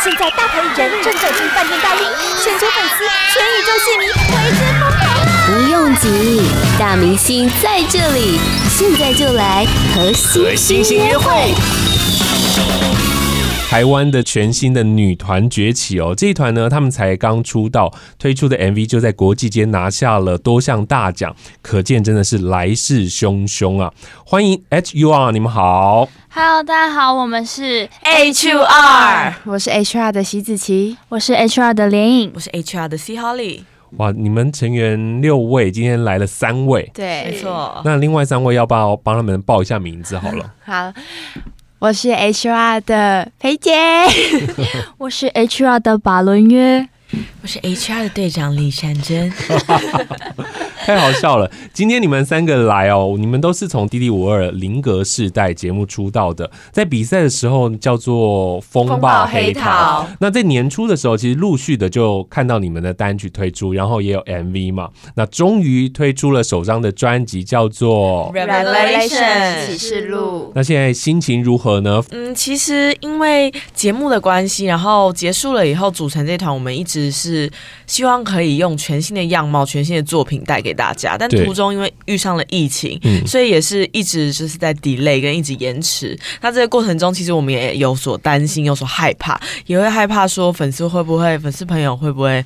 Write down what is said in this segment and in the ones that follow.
现在大牌艺人正走进饭店大厅，全球粉丝、全宇宙戏迷为之疯狂。不用急，大明星在这里，现在就来和星星约会。台湾的全新的女团崛起哦，这一团呢，他们才刚出道，推出的 MV 就在国际间拿下了多项大奖，可见真的是来势汹汹啊！欢迎 HUR，你们好，Hello，大家好，我们是 HUR，我是 HR 的席子琪，我是 HR 的连影，我是 HR 的 C Holly。哇，你们成员六位，今天来了三位，对，没错。那另外三位要不要帮他们报一下名字好了？好。我是 HR 的裴姐，我是 HR 的巴伦约，我是 HR 的队长李善珍。太好笑了！今天你们三个来哦，你们都是从《D D 五二零格世代》节目出道的，在比赛的时候叫做《风暴黑桃》。那在年初的时候，其实陆续的就看到你们的单曲推出，然后也有 MV 嘛。那终于推出了首张的专辑，叫做《Revelation 启示录》。那现在心情如何呢？嗯，其实因为节目的关系，然后结束了以后，组成这团，我们一直是希望可以用全新的样貌、全新的作品带给大家，但途中因为遇上了疫情，所以也是一直就是在 delay 跟一直延迟。那这个过程中，其实我们也有所担心，有所害怕，也会害怕说粉丝会不会，粉丝朋友会不会。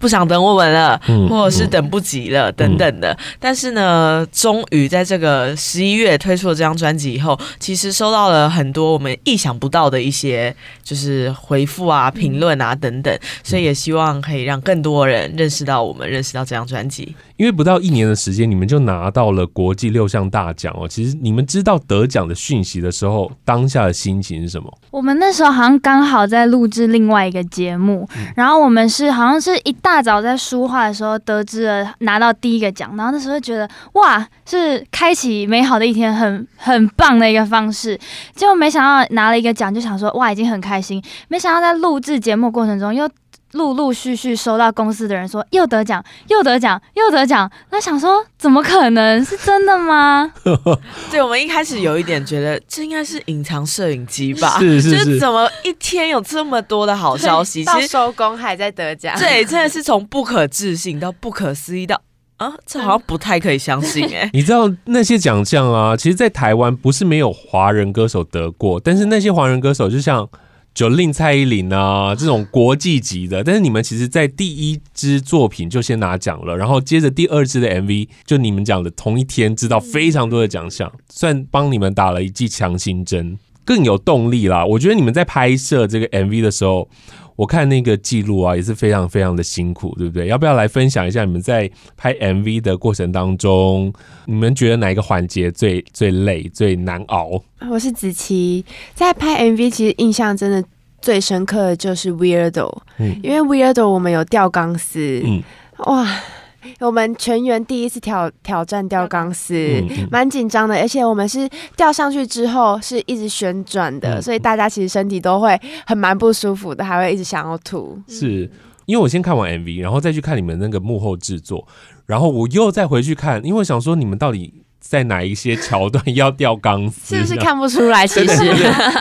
不想等我们了，或者是等不及了，等等的。但是呢，终于在这个十一月推出了这张专辑以后，其实收到了很多我们意想不到的一些就是回复啊、评论啊等等。所以也希望可以让更多人认识到我们，认识到这张专辑。因为不到一年的时间，你们就拿到了国际六项大奖哦。其实你们知道得奖的讯息的时候，当下的心情是什么？我们那时候好像刚好在录制另外一个节目，然后我们是好像是一大。大早在书画的时候得知了拿到第一个奖，然后那时候觉得哇，是开启美好的一天，很很棒的一个方式。结果没想到拿了一个奖，就想说哇，已经很开心。没想到在录制节目过程中又。陆陆续续收到公司的人说又得奖又得奖又得奖，那想说怎么可能是真的吗？对，我们一开始有一点觉得这应该是隐藏摄影机吧，是是是，就是怎么一天有这么多的好消息，到收工还在得奖，对，真的是从不可置信到不可思议到啊，这好像不太可以相信哎、欸。你知道那些奖项啊，其实，在台湾不是没有华人歌手得过，但是那些华人歌手就像。就令蔡依林啊，这种国际级的，但是你们其实，在第一支作品就先拿奖了，然后接着第二支的 MV，就你们讲的同一天知道非常多的奖项，算帮你们打了一剂强心针，更有动力啦。我觉得你们在拍摄这个 MV 的时候。我看那个记录啊，也是非常非常的辛苦，对不对？要不要来分享一下你们在拍 MV 的过程当中，你们觉得哪一个环节最最累、最难熬？我是子琪，在拍 MV 其实印象真的最深刻的就是 Weirdo，嗯，因为 Weirdo 我们有吊钢丝，嗯，哇。我们全员第一次挑挑战吊钢丝，蛮紧张的，而且我们是吊上去之后是一直旋转的，嗯，所以大家其实身体都会很蛮不舒服的，还会一直想要吐。是因为我先看完 MV，然后再去看你们那个幕后制作，然后我又再回去看，因为我想说你们到底。在哪一些桥段要吊钢丝？是不是看不出来？其实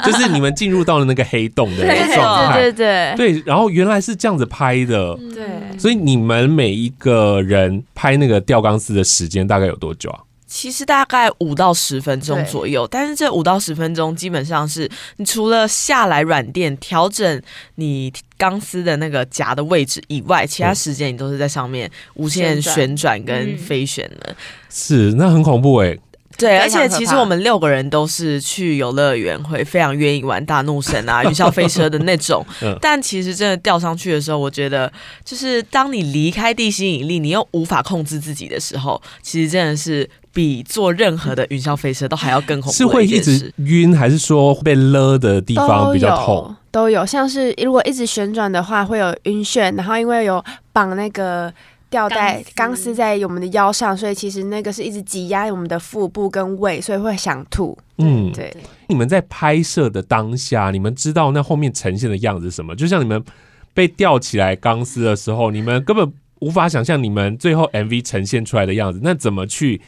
就是你们进入到了那个黑洞的状态。对对对对，然后原来是这样子拍的。对，所以你们每一个人拍那个吊钢丝的时间大概有多久啊？其实大概五到十分钟左右，但是这五到十分钟基本上是你除了下来软垫调整你钢丝的那个夹的位置以外，其他时间你都是在上面无限旋转跟飞旋的。是，那很恐怖哎、欸。对，而且其实我们六个人都是去游乐园会非常愿意玩大怒神啊、云霄飞车的那种。但其实真的吊上去的时候，我觉得就是当你离开地心引力，你又无法控制自己的时候，其实真的是比坐任何的云霄飞车都还要更恐怖。是会一直晕，还是说被勒的地方比较痛？都有，都有，像是如果一直旋转的话，会有晕眩，然后因为有绑那个。吊带钢丝在我们的腰上，所以其实那个是一直挤压我们的腹部跟胃，所以会想吐。嗯，对。你们在拍摄的当下，你们知道那后面呈现的样子是什么？就像你们被吊起来钢丝的时候，你们根本无法想象你们最后 MV 呈现出来的样子。那怎么去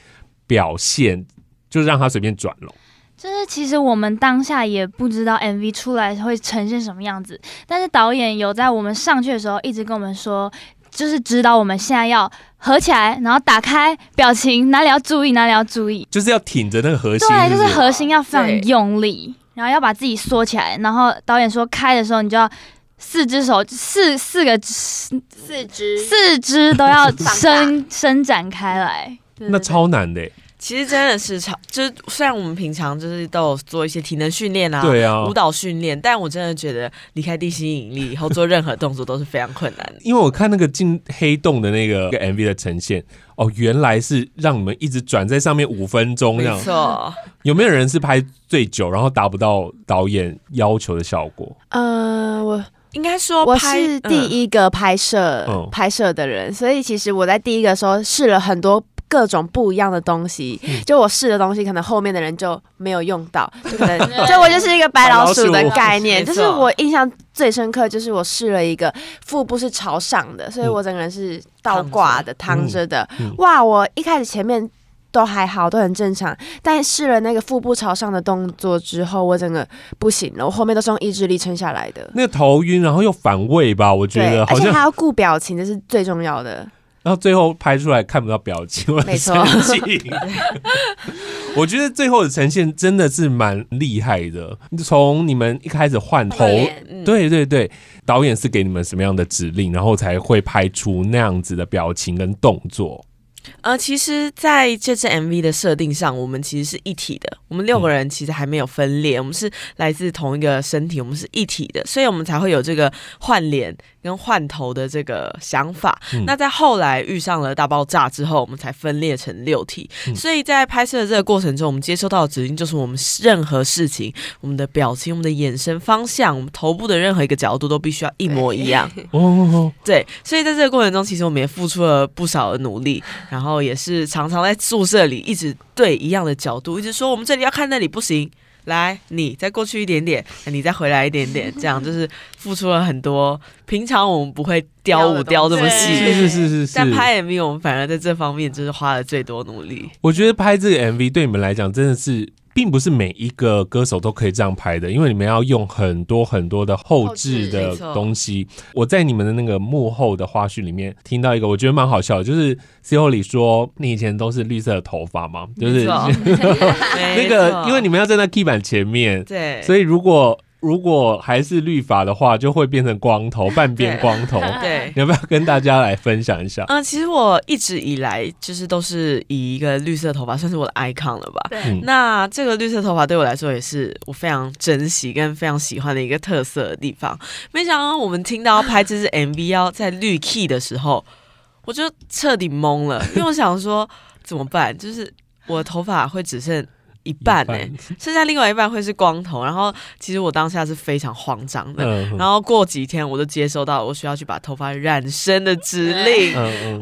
表现？就让他随便转了。就是其实我们当下也不知道 MV 出来会呈现什么样子，但是导演有在我们上去的时候一直跟我们说，就是指导我们现在要合起来，然后打开表情，哪里要注意，哪里要注意，就是要挺着那个核心是是？对，就是核心要非常用力，然后要把自己缩起来。然后导演说开的时候，你就要四只手，四四个四只，四肢都要伸伸展开来，对对对，那超难的。其实真的是超，就是虽然我们平常就是都有做一些体能训练啊，对啊，舞蹈训练，但我真的觉得离开地心引力以后做任何动作都是非常困难的。因为我看那个进黑洞的那个 MV 的呈现，哦，原来是让你们一直转在上面五分钟这样。没错。有没有人是拍最久，然后达不到导演要求的效果？呃，我应该说我是第一个拍摄、嗯、拍摄的人，所以其实我在第一个时候试了很多。各种不一样的东西，就我试的东西，可能后面的人就没有用到，就可能就我就是一个白老鼠的概念。就是我印象最深刻，就是我试了一个腹部是朝上的，所以我整个人是倒挂的、躺着的。哇！我一开始前面都还好，都很正常，但试了那个腹部朝上的动作之后，我整个不行了。我后面都是用意志力撑下来的。那个头晕，然后又反胃吧？我觉得，而且还要顾表情，这是最重要的。然后最后拍出来看不到表情，我很生气。我觉得最后的呈现真的是蛮厉害的。从你们一开始换头，对对对，导演是给你们什么样的指令，然后才会拍出那样子的表情跟动作？呃，其实在这支 MV 的设定上，我们其实是一体的。我们六个人其实还没有分裂，嗯、我们是来自同一个身体，我们是一体的，所以我们才会有这个换脸跟换头的这个想法。嗯、那在后来遇上了大爆炸之后，我们才分裂成六体。嗯、所以在拍摄的这个过程中，我们接收到的指令就是我们任何事情、我们的表情、我们的眼神方向、我们头部的任何一个角度都必须要一模一样。哦，对，所以在这个过程中，其实我们也付出了不少的努力。然后也是常常在宿舍里一直对一样的角度，一直说我们这里要看那里不行，来你再过去一点点，你再回来一点点，这样就是付出了很多。平常我们不会雕舞雕这么细，是是是是是。但拍 MV 我们反而在这方面就是花了最多努力。我觉得拍这个 MV 对你们来讲真的是。并不是每一个歌手都可以这样拍的，因为你们要用很多很多的后置的东西。我在你们的那个幕后的花絮里面听到一个，我觉得蛮好笑的，就是 C.O. 里说你以前都是绿色的头发嘛，就是 那个，因为你们要站在 key 板前面，对，所以如果。如果还是绿发的话，就会变成光头，半边 光头。对，你要不要跟大家来分享一下？嗯，其实我一直以来就是都是以一个绿色头发算是我的 icon 了吧。对。那这个绿色头发对我来说也是我非常珍惜跟非常喜欢的一个特色的地方。没想到我们听到拍这支 MV 要在绿 key 的时候，我就彻底懵了，因为我想说怎么办？就是我的头发会只剩。一半呢、欸，剩下另外一半会是光头。然后其实我当下是非常慌张的。然后过几天我就接收到我需要去把头发染深的指令。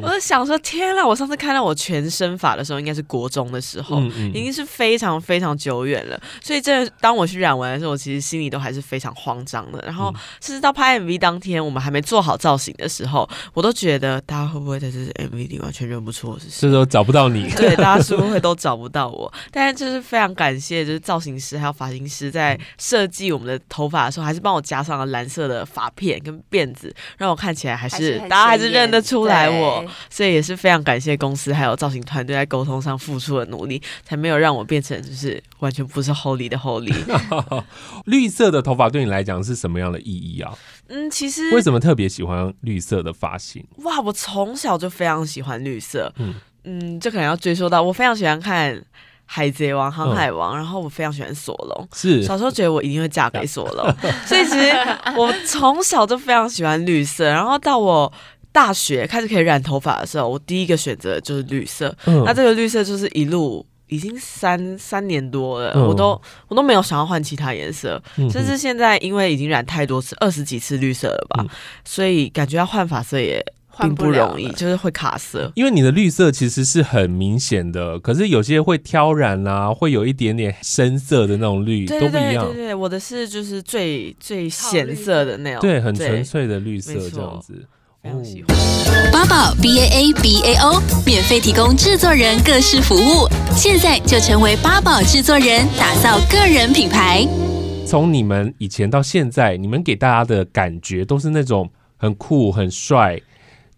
我就想说，天呐，我上次看到我全身发的时候，应该是国中的时候，已经是非常非常久远了。所以这当我去染完的时候，我其实心里都还是非常慌张的。然后甚至到拍 MV 当天，我们还没做好造型的时候，我都觉得大家会不会在这支 MV 里完全认不出我是谁？这时候找不到你。对，大家是不是会都找不到我？但是就是。非常感谢，就是造型师还有发型师在设计我们的头发的时候，还是帮我加上了蓝色的发片跟辫子，让我看起来还是，大家还是认得出来我。所以也是非常感谢公司还有造型团队在沟通上付出的努力，才没有让我变成就是完全不是 Holy 的 Holy。绿色的头发对你来讲是什么样的意义啊？嗯，其实为什么特别喜欢绿色的发型？哇，我从小就非常喜欢绿色。嗯嗯，这可能要追溯到我非常喜欢看。海贼王、航海王，嗯、然后我非常喜欢索隆。是小时候觉得我一定会嫁给索隆，所以其实我从小就非常喜欢绿色。然后到我大学开始可以染头发的时候，我第一个选择就是绿色。嗯、那这个绿色就是一路已经三三年多了，嗯、我都我都没有想要换其他颜色，嗯、甚至现在因为已经染太多次，二十几次绿色了吧，嗯、所以感觉要换发色也。并不容易，就是会卡色。因为你的绿色其实是很明显的，可是有些会挑染啊，会有一点点深色的那种绿，都不一样。对对对，我的是就是最最显色的那种，对，很纯粹的绿色这样子。非常喜欢。八宝 B A A B A O 免费提供制作人各式服务，现在就成为八宝制作人，打造个人品牌。从你们以前到现在，你们给大家的感觉都是那种很酷、很帅。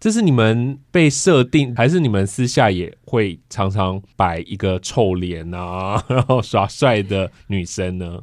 这是你们被设定，还是你们私下也会常常摆一个臭脸啊，然后耍帅的女生呢？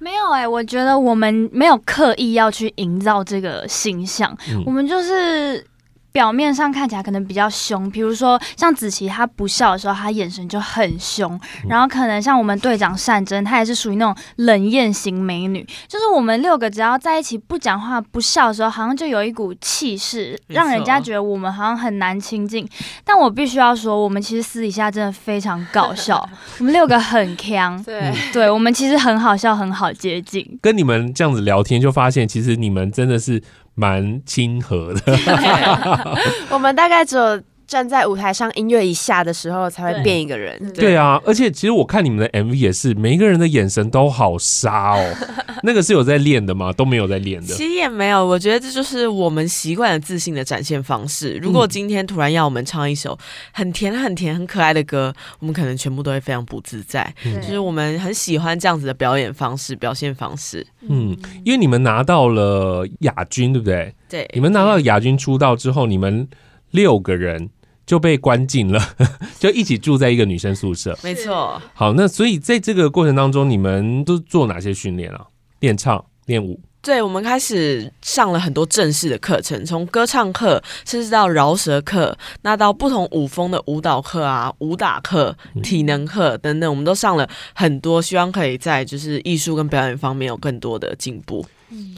没有哎、欸，我觉得我们没有刻意要去营造这个形象，嗯、我们就是。表面上看起来可能比较凶，比如说像子琪，她不笑的时候，她眼神就很凶。然后可能像我们队长善珍，她也是属于那种冷艳型美女。就是我们六个只要在一起不讲话、不笑的时候，好像就有一股气势，让人家觉得我们好像很难亲近。但我必须要说，我们其实私底下真的非常搞笑。我们六个很强，对对，我们其实很好笑，很好接近。跟你们这样子聊天，就发现其实你们真的是。蛮亲和的，我们大概只有站在舞台上音乐一下的时候才会变一个人。对，对啊，而且其实我看你们的 MV 也是，每一个人的眼神都好杀哦。那个是有在练的吗？都没有在练的。其实也没有，我觉得这就是我们习惯了自信的展现方式。如果今天突然要我们唱一首很甜、很甜、很可爱的歌，我们可能全部都会非常不自在。嗯、就是我们很喜欢这样子的表演方式、表现方式。嗯，因为你们拿到了亚军，对不对？对，你们拿到亚军出道之后，你们六个人就被关进了，就一起住在一个女生宿舍。没错。好，那所以在这个过程当中，你们都做哪些训练啊？练唱、练舞。对，我们开始上了很多正式的课程，从歌唱课，甚至到饶舌课，那到不同舞风的舞蹈课啊、武打课、体能课等等，我们都上了很多，希望可以在就是艺术跟表演方面有更多的进步。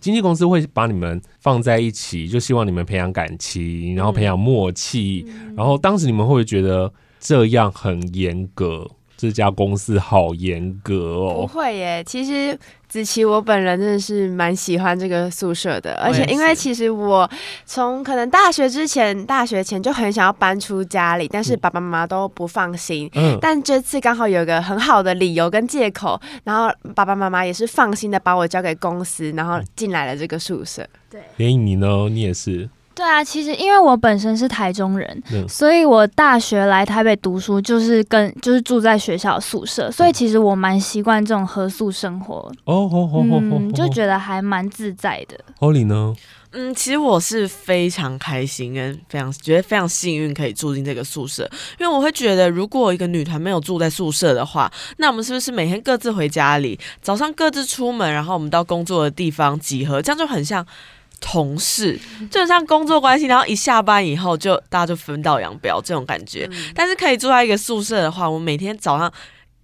经纪公司会把你们放在一起，就希望你们培养感情，然后培养默契。嗯、然后当时你们会不会觉得这样很严格？这家公司好严格哦。不会耶，其实。子琪，我本人真的是蛮喜欢这个宿舍的，而且因为其实我从可能大学之前、大学前就很想要搬出家里，但是爸爸妈妈都不放心。嗯，但这次刚好有一个很好的理由跟借口，然后爸爸妈妈也是放心的把我交给公司，然后进来了这个宿舍。对，连你呢？你也是。对啊，其实因为我本身是台中人，嗯、所以我大学来台北读书就是跟就是住在学校宿舍，所以其实我蛮习惯这种合宿生活。哦哦哦哦，就觉得还蛮自在的。Holly 呢？嗯，其实我是非常开心，跟非常觉得非常幸运可以住进这个宿舍，因为我会觉得，如果一个女团没有住在宿舍的话，那我们是不是每天各自回家里，早上各自出门，然后我们到工作的地方集合，这样就很像。同事就很像工作关系，然后一下班以后就大家就分道扬镳这种感觉。但是可以住在一个宿舍的话，我每天早上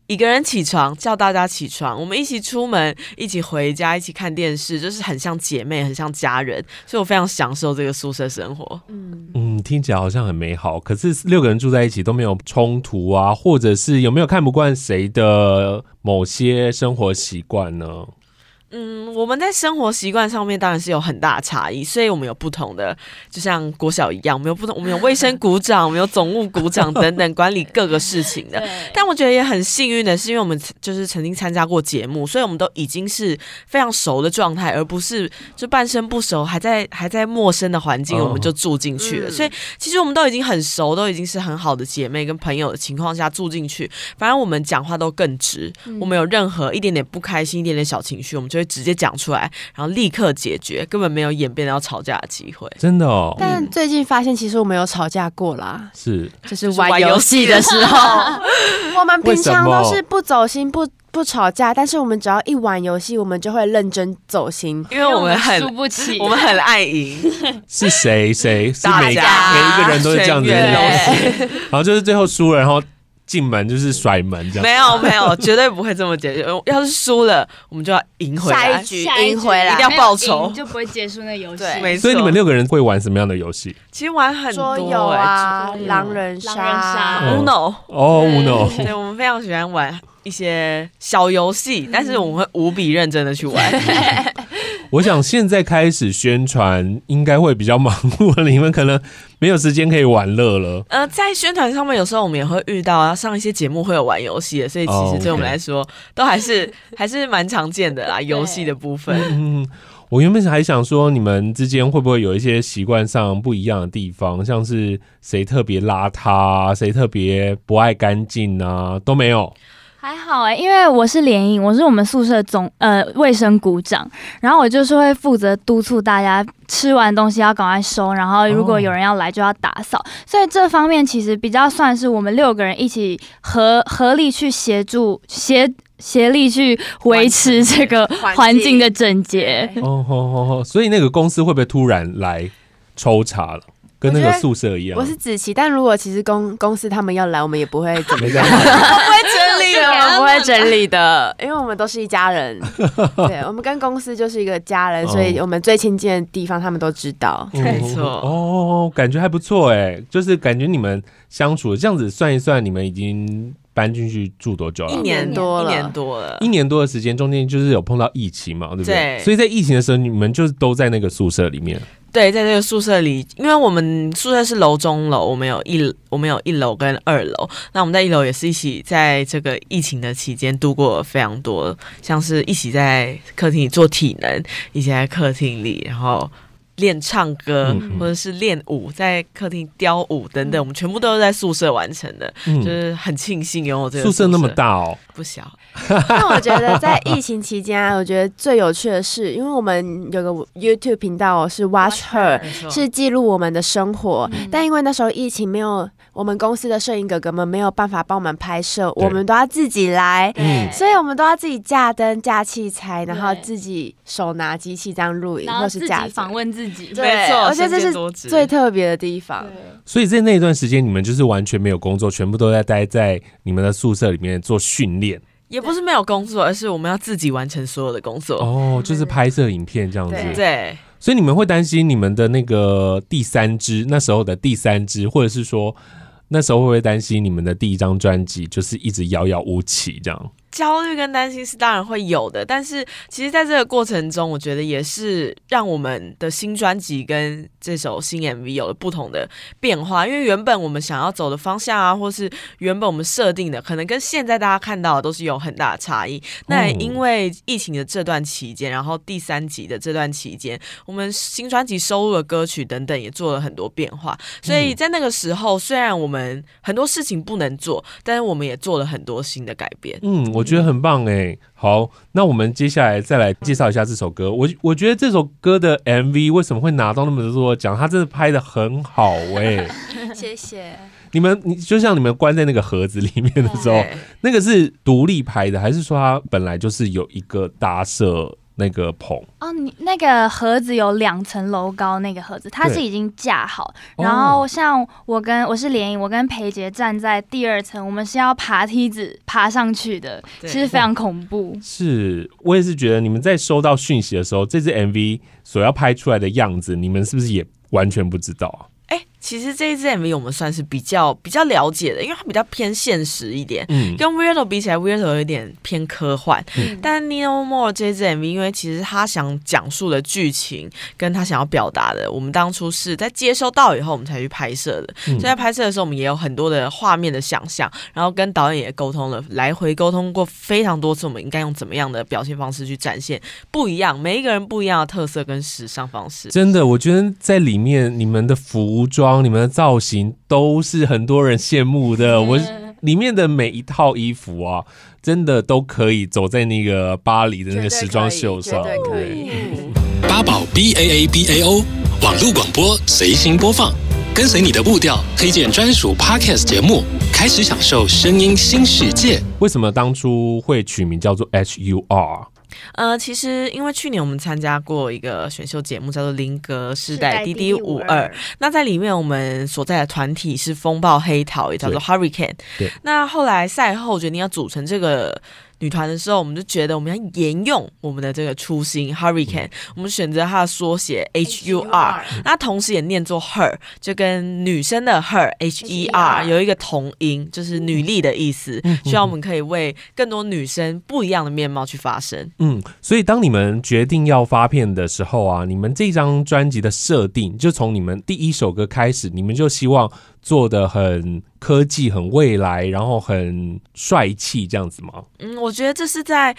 一个人起床叫大家起床，我们一起出门，一起回家，一起看电视，就是很像姐妹，很像家人。所以我非常享受这个宿舍生活。嗯嗯，听起来好像很美好。可是六个人住在一起都没有冲突啊，或者是有没有看不惯谁的某些生活习惯呢？嗯，我们在生活习惯上面当然是有很大的差异，所以我们有不同的，就像国小一样，我们有不同，我们有卫生股长，我们有总务股长等等管理各个事情的。但我觉得也很幸运的是，因为我们就是曾经参加过节目，所以我们都已经是非常熟的状态，而不是就半生不熟，还在还在陌生的环境我们就住进去了。所以其实我们都已经很熟，都已经是很好的姐妹跟朋友的情况下住进去，反正我们讲话都更直。我们有任何一点点不开心、一点点小情绪，我们就。会直接讲出来，然后立刻解决，根本没有演变到吵架的机会。真的哦。但最近发现，其实我们有吵架过啦。是，就是玩游戏的时候。我们平常都是不走心、不不吵架，但是我们只要一玩游戏，我们就会认真走心，因为我们很输不起，我们很爱赢。是谁？谁？是每家每一个人都是这样子的游戏。然后就是最后输了，然后。进门就是甩门这样，没有没有，绝对不会这么解决。要是输了，我们就要赢回来，下一局赢回来，一定要报仇，就不会结束那游戏。没错。所以你们六个人会玩什么样的游戏？其实玩很多，有啊，狼人杀、Uno 哦，Uno。对，我们非常喜欢玩一些小游戏，但是我们会无比认真的去玩。我想现在开始宣传应该会比较忙碌了，你们可能没有时间可以玩乐了。呃，在宣传上面，有时候我们也会遇到啊上一些节目会有玩游戏的，所以其实对我们来说，都还是 还是蛮常见的啦，游戏的部分。嗯，我原本还想说，你们之间会不会有一些习惯上不一样的地方，像是谁特别邋遢，谁特别不爱干净啊，都没有。还好哎、欸，因为我是联谊，我是我们宿舍总呃卫生股长，然后我就是会负责督促大家吃完东西要赶快收，然后如果有人要来就要打扫，哦、所以这方面其实比较算是我们六个人一起合合力去协助协协力去维持这个环境的整洁。哦哦哦，所以那个公司会不会突然来抽查了？跟那个宿舍一样，我，是子琪，但如果其实公公司他们要来，我们也不会怎么样，不会整理的，我们不会整理的，因为我们都是一家人。对，我们跟公司就是一个家人，所以我们最亲近的地方他们都知道。没错，哦，感觉还不错哎，就是感觉你们相处这样子算一算，你们已经搬进去住多久了？一年多了，一年多了，一年多的时间，中间就是有碰到疫情嘛，对不对？对，所以在疫情的时候，你们就是都在那个宿舍里面。对，在这个宿舍里，因为我们宿舍是楼中楼，我们有一我们有一楼跟二楼。那我们在一楼也是一起在这个疫情的期间度过了非常多，像是一起在客厅里做体能，一起在客厅里，然后。练唱歌，或者是练舞，在客厅雕舞等等，我们全部都是在宿舍完成的，嗯、就是很庆幸拥有这个宿舍，宿舍那么大哦，不小。那我觉得在疫情期间啊，我觉得最有趣的是，因为我们有个 YouTube 频道是 Watch Her，是记录我们的生活，嗯、但因为那时候疫情没有。我们公司的摄影哥哥们没有办法帮我们拍摄，我们都要自己来，所以我们都要自己架灯、架器材，然后自己手拿机器这样录影，或是架访问自己。没错，我觉得这是最特别的地方。所以在那段时间，你们就是完全没有工作，全部都在待在你们的宿舍里面做训练。也不是没有工作，而是我们要自己完成所有的工作。哦，就是拍摄影片这样子。对。对所以你们会担心你们的那个第三支，那时候的第三支，或者是说。那时候会不会担心你们的第一张专辑就是一直遥遥无期这样？焦虑跟担心是当然会有的，但是其实在这个过程中，我觉得也是让我们的新专辑跟这首新 MV 有了不同的变化。因为原本我们想要走的方向啊，或是原本我们设定的，可能跟现在大家看到的都是有很大的差异。那也因为疫情的这段期间，然后第三集的这段期间，我们新专辑收录的歌曲等等也做了很多变化。所以在那个时候，虽然我们很多事情不能做，但是我们也做了很多新的改变。嗯，我觉得很棒哎，好，那我们接下来再来介绍一下这首歌。我我觉得这首歌的 MV 为什么会拿到那么多奖？它真的拍的很好哎，谢谢。你们，你就像你们关在那个盒子里面的时候，那个是独立拍的，还是说它本来就是有一个搭设？那个棚哦，你那个盒子有两层楼高，那个盒子它是已经架好，然后像我跟我是联谊，我跟裴杰站在第二层，我们是要爬梯子爬上去的，其实非常恐怖。是我也是觉得，你们在收到讯息的时候，这支 MV 所要拍出来的样子，你们是不是也完全不知道啊？其实这一支 MV 我们算是比较比较了解的，因为它比较偏现实一点，嗯，跟 Weirdo 比起来，Weirdo 有一点偏科幻。嗯，但 No More 这支 MV，因为其实他想讲述的剧情跟他想要表达的，我们当初是在接收到以后，我们才去拍摄的。嗯，所以在拍摄的时候，我们也有很多的画面的想象，然后跟导演也沟通了，来回沟通过非常多次，我们应该用怎么样的表现方式去展现不一样，每一个人不一样的特色跟时尚方式。真的，我觉得在里面你们的服装。你们的造型都是很多人羡慕的。我里面的每一套衣服啊，真的都可以走在那个巴黎的那个时装秀上。八宝 B A A B A O 网络广播随心播放，跟随你的步调，推荐专属 Podcast 节目，开始享受声音新世界。为什么当初会取名叫做 H U R？呃，其实因为去年我们参加过一个选秀节目，叫做《林格世代 DD 五二》，那在里面我们所在的团体是风暴黑桃，也叫做 Hurricane。对。那后来赛后决定要组成这个。女团的时候，我们就觉得我们要沿用我们的这个初心，Hurricane，嗯，我们选择它的缩写 H U R，那同时也念作 Her，就跟女生的 Her H E R 有一个同音，就是女力的意思。希望我们可以为更多女生不一样的面貌去发声。嗯，所以当你们决定要发片的时候啊，你们这张专辑的设定就从你们第一首歌开始，你们就希望。做的很科技、很未来，然后很帅气，这样子吗？嗯，我觉得这是在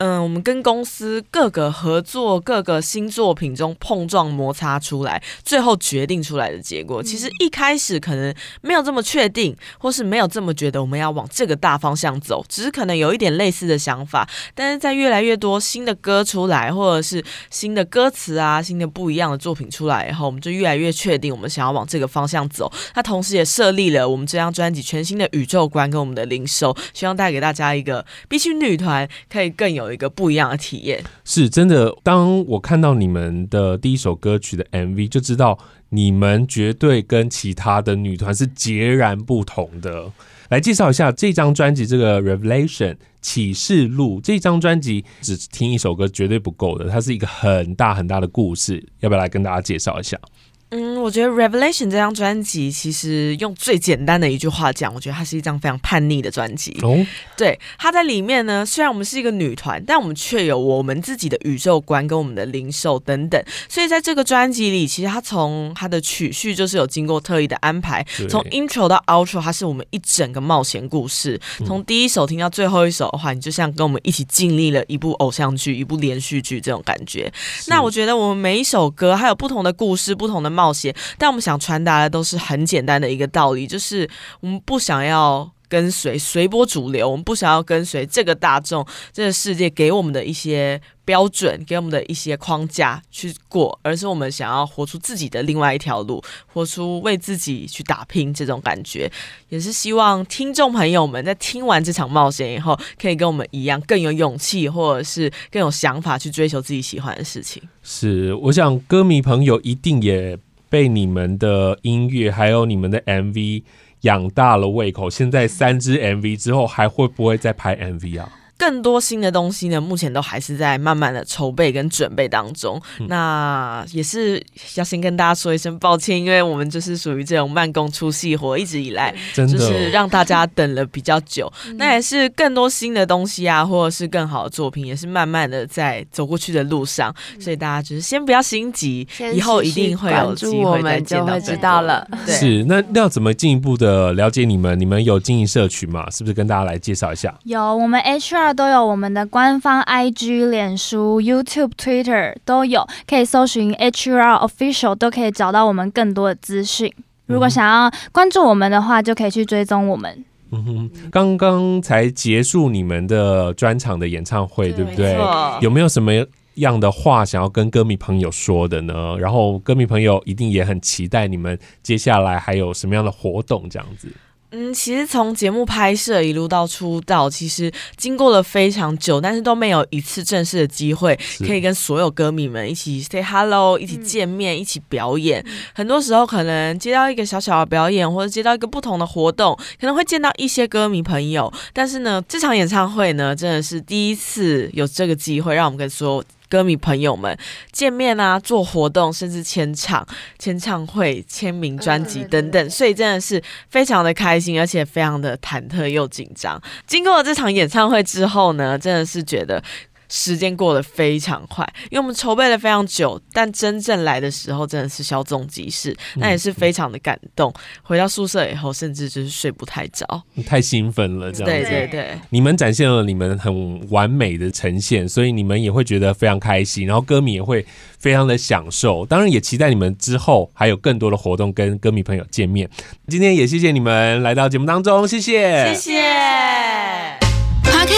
嗯，我们跟公司各个合作、各个新作品中碰撞摩擦出来，最后决定出来的结果。其实一开始可能没有这么确定，或是没有这么觉得我们要往这个大方向走，只是可能有一点类似的想法。但是在越来越多新的歌出来，或者是新的歌词啊、新的不一样的作品出来以后，我们就越来越确定我们想要往这个方向走。它同时也设立了我们这张专辑全新的宇宙观跟我们的灵兽，希望带给大家一个比起女团可以更有。一个不一样的体验，是真的。当我看到你们的第一首歌曲的 MV，就知道你们绝对跟其他的女团是截然不同的。来介绍一下这张专辑，这个 Revelation 启示录这张专辑，只听一首歌绝对不够的，它是一个很大很大的故事。要不要来跟大家介绍一下？嗯，我觉得《Revelation》这张专辑其实用最简单的一句话讲，我觉得它是一张非常叛逆的专辑。哦，对，它在里面呢，虽然我们是一个女团，但我们却有我们自己的宇宙观跟我们的灵兽等等。所以在这个专辑里，其实它从它的曲序就是有经过特意的安排，从 Intro 到 Outro，它是我们一整个冒险故事。从第一首听到最后一首的话，你就像跟我们一起经历了一部偶像剧、一部连续剧这种感觉。那我觉得我们每一首歌还有不同的故事、不同的。冒险，但我们想传达的都是很简单的一个道理，就是我们不想要跟随随波逐流，我们不想要跟随这个大众、这个世界给我们的一些标准、给我们的一些框架去过，而是我们想要活出自己的另外一条路，活出为自己去打拼这种感觉，也是希望听众朋友们在听完这场冒险以后，可以跟我们一样更有勇气，或者是更有想法去追求自己喜欢的事情。是，我想歌迷朋友一定也。被你们的音乐还有你们的 MV 养大了胃口，现在三支 MV 之后还会不会再拍 MV 啊？更多新的东西呢，目前都还是在慢慢的筹备跟准备当中。嗯、那也是要先跟大家说一声抱歉，因为我们就是属于这种慢工出细活，一直以来就是让大家等了比较久。那也是更多新的东西啊，或者是更好的作品，也是慢慢的在走过去的路上。所以大家就是先不要心急，以后一定会有机会再见到，知道了。对，是那要怎么进一步的了解你们？你们有经营社群吗？是不是跟大家来介绍一下？有，我们 HR。都有我们的官方 IG、脸书、YouTube、Twitter 都有，可以搜寻 HUR Official，都可以找到我们更多的资讯。如果想要关注我们的话，就可以去追踪我们。嗯哼，刚刚才结束你们的专场的演唱会，对，对不对？有没有什么样的话想要跟歌迷朋友说的呢？然后歌迷朋友一定也很期待你们接下来还有什么样的活动，这样子。嗯，其实从节目拍摄一路到出道，其实经过了非常久，但是都没有一次正式的机会可以跟所有歌迷们一起 say hello，一起见面，一起表演。很多时候可能接到一个小小的表演，或者接到一个不同的活动，可能会见到一些歌迷朋友。但是呢，这场演唱会呢，真的是第一次有这个机会，让我们跟所有歌迷朋友们见面啊，做活动，甚至签唱、签唱会、签名专辑等等，所以真的是非常的开心，而且非常的忐忑又紧张。经过了这场演唱会之后呢，真的是觉得。时间过得非常快，因为我们筹备了非常久，但真正来的时候真的是稍纵即逝，那也是非常的感动。回到宿舍以后，甚至就是睡不太着，太兴奋了，这样子。对对对，你们展现了你们很完美的呈现，所以你们也会觉得非常开心，然后歌迷也会非常的享受。当然也期待你们之后还有更多的活动跟歌迷朋友见面。今天也谢谢你们来到节目当中，谢谢，谢谢。